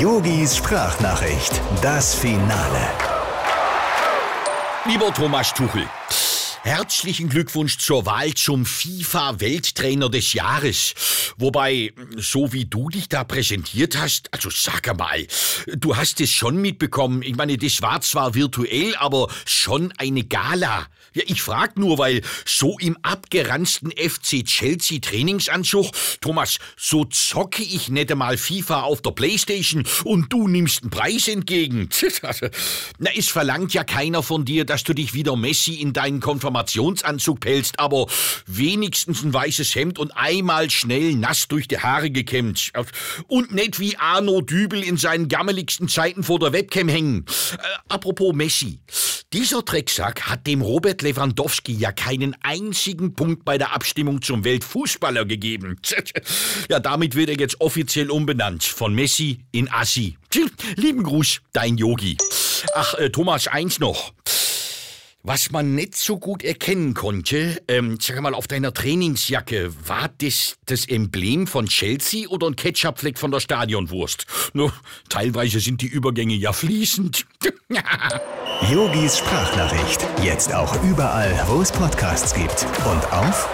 Yogis Sprachnachricht, das Finale. Lieber Thomas Tuchel, herzlichen Glückwunsch zur Wahl zum FIFA-Welttrainer des Jahres. Wobei, so wie du dich da präsentiert hast, also sag mal, du hast es schon mitbekommen. Ich meine, das war zwar virtuell, aber schon eine Gala. Ja, ich frag nur, weil so im abgeranzten FC Chelsea Trainingsanzug, Thomas, so zocke ich nicht einmal FIFA auf der Playstation und du nimmst einen Preis entgegen. Na, es verlangt ja keiner von dir, dass du dich wieder Messi in deinen Konfirmationsanzug pelzt, aber wenigstens ein weißes Hemd und einmal schnell nass durch die Haare gekämmt. Und nicht wie Arno Dübel in seinen gammeligsten Zeiten vor der Webcam hängen. Äh, apropos Messi. Dieser Drecksack hat dem Robert Lewandowski ja keinen einzigen Punkt bei der Abstimmung zum Weltfußballer gegeben. Ja, damit wird er jetzt offiziell umbenannt. Von Messi in Assi. Lieben Gruß, dein Yogi. Ach, äh, Thomas, eins noch. Was man nicht so gut erkennen konnte, ähm, sag mal, auf deiner Trainingsjacke, war das das Emblem von Chelsea oder ein Ketchupfleck von der Stadionwurst? Nur, teilweise sind die Übergänge ja fließend. Yogis Sprachnachricht, jetzt auch überall, wo es Podcasts gibt. Und auf